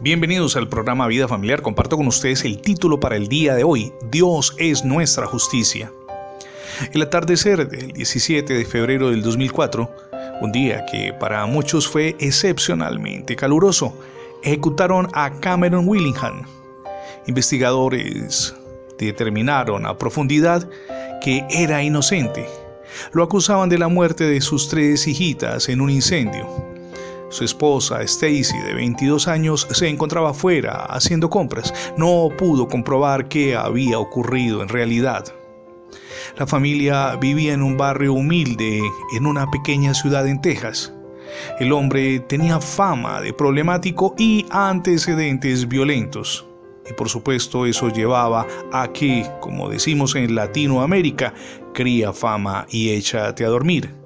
Bienvenidos al programa Vida Familiar. Comparto con ustedes el título para el día de hoy. Dios es nuestra justicia. El atardecer del 17 de febrero del 2004, un día que para muchos fue excepcionalmente caluroso, ejecutaron a Cameron Willingham. Investigadores determinaron a profundidad que era inocente. Lo acusaban de la muerte de sus tres hijitas en un incendio. Su esposa, Stacy, de 22 años, se encontraba fuera haciendo compras. No pudo comprobar qué había ocurrido en realidad. La familia vivía en un barrio humilde en una pequeña ciudad en Texas. El hombre tenía fama de problemático y antecedentes violentos. Y por supuesto eso llevaba a que, como decimos en Latinoamérica, cría fama y échate a dormir.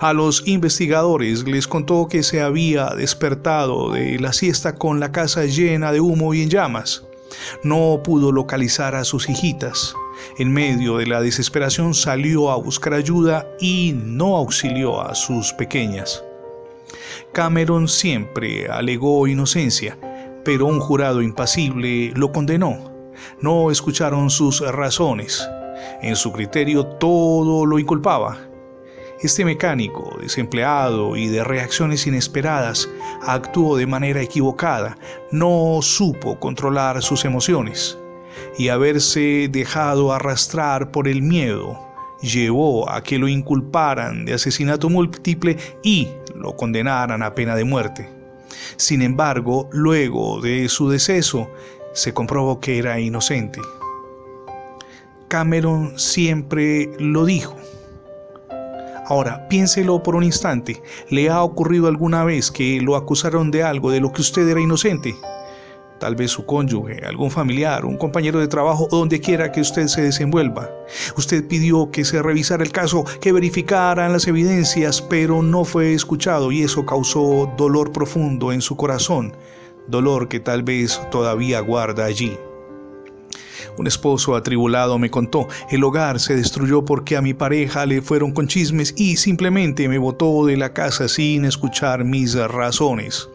A los investigadores les contó que se había despertado de la siesta con la casa llena de humo y en llamas. No pudo localizar a sus hijitas. En medio de la desesperación salió a buscar ayuda y no auxilió a sus pequeñas. Cameron siempre alegó inocencia, pero un jurado impasible lo condenó. No escucharon sus razones. En su criterio todo lo inculpaba. Este mecánico, desempleado y de reacciones inesperadas, actuó de manera equivocada, no supo controlar sus emociones y haberse dejado arrastrar por el miedo llevó a que lo inculparan de asesinato múltiple y lo condenaran a pena de muerte. Sin embargo, luego de su deceso, se comprobó que era inocente. Cameron siempre lo dijo. Ahora, piénselo por un instante. ¿Le ha ocurrido alguna vez que lo acusaron de algo de lo que usted era inocente? Tal vez su cónyuge, algún familiar, un compañero de trabajo donde quiera que usted se desenvuelva. Usted pidió que se revisara el caso, que verificaran las evidencias, pero no fue escuchado y eso causó dolor profundo en su corazón, dolor que tal vez todavía guarda allí. Un esposo atribulado me contó, el hogar se destruyó porque a mi pareja le fueron con chismes y simplemente me botó de la casa sin escuchar mis razones.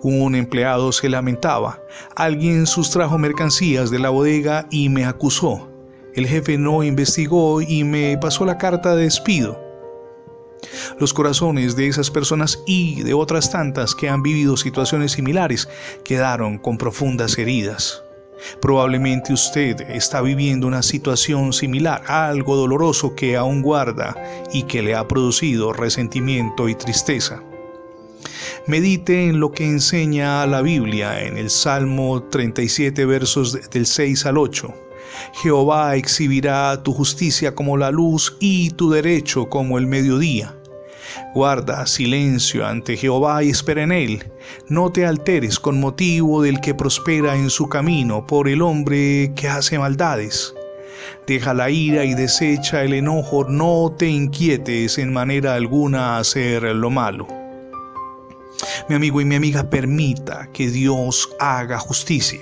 Un empleado se lamentaba. Alguien sustrajo mercancías de la bodega y me acusó. El jefe no investigó y me pasó la carta de despido. Los corazones de esas personas y de otras tantas que han vivido situaciones similares quedaron con profundas heridas. Probablemente usted está viviendo una situación similar, algo doloroso que aún guarda y que le ha producido resentimiento y tristeza. Medite en lo que enseña la Biblia en el Salmo 37 versos del 6 al 8. Jehová exhibirá tu justicia como la luz y tu derecho como el mediodía. Guarda silencio ante Jehová y espera en él. No te alteres con motivo del que prospera en su camino por el hombre que hace maldades. Deja la ira y desecha el enojo, no te inquietes en manera alguna a hacer lo malo. Mi amigo y mi amiga, permita que Dios haga justicia.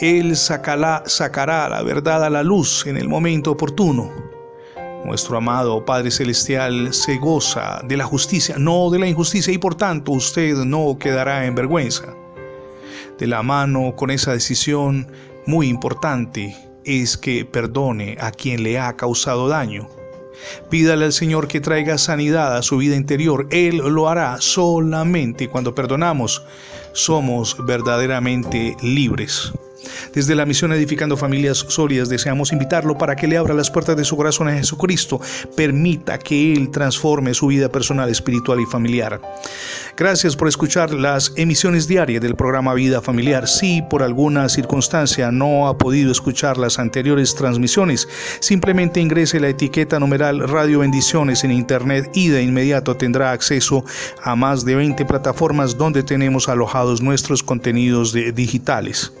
Él sacará, sacará la verdad a la luz en el momento oportuno. Nuestro amado Padre Celestial se goza de la justicia, no de la injusticia, y por tanto usted no quedará en vergüenza. De la mano con esa decisión muy importante es que perdone a quien le ha causado daño. Pídale al Señor que traiga sanidad a su vida interior. Él lo hará solamente cuando perdonamos. Somos verdaderamente libres. Desde la misión Edificando Familias Sólidas deseamos invitarlo para que le abra las puertas de su corazón a Jesucristo. Permita que Él transforme su vida personal, espiritual y familiar. Gracias por escuchar las emisiones diarias del programa Vida Familiar. Si por alguna circunstancia no ha podido escuchar las anteriores transmisiones, simplemente ingrese la etiqueta numeral Radio Bendiciones en Internet y de inmediato tendrá acceso a más de 20 plataformas donde tenemos alojados nuestros contenidos digitales.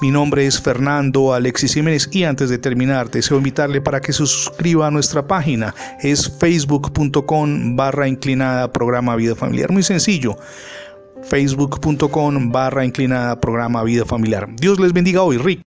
Mi nombre es Fernando Alexis Jiménez y antes de terminar deseo invitarle para que se suscriba a nuestra página. Es facebook.com barra inclinada programa Vida Familiar. Muy sencillo facebook.com barra inclinada programa Vida Familiar. Dios les bendiga hoy, Rick.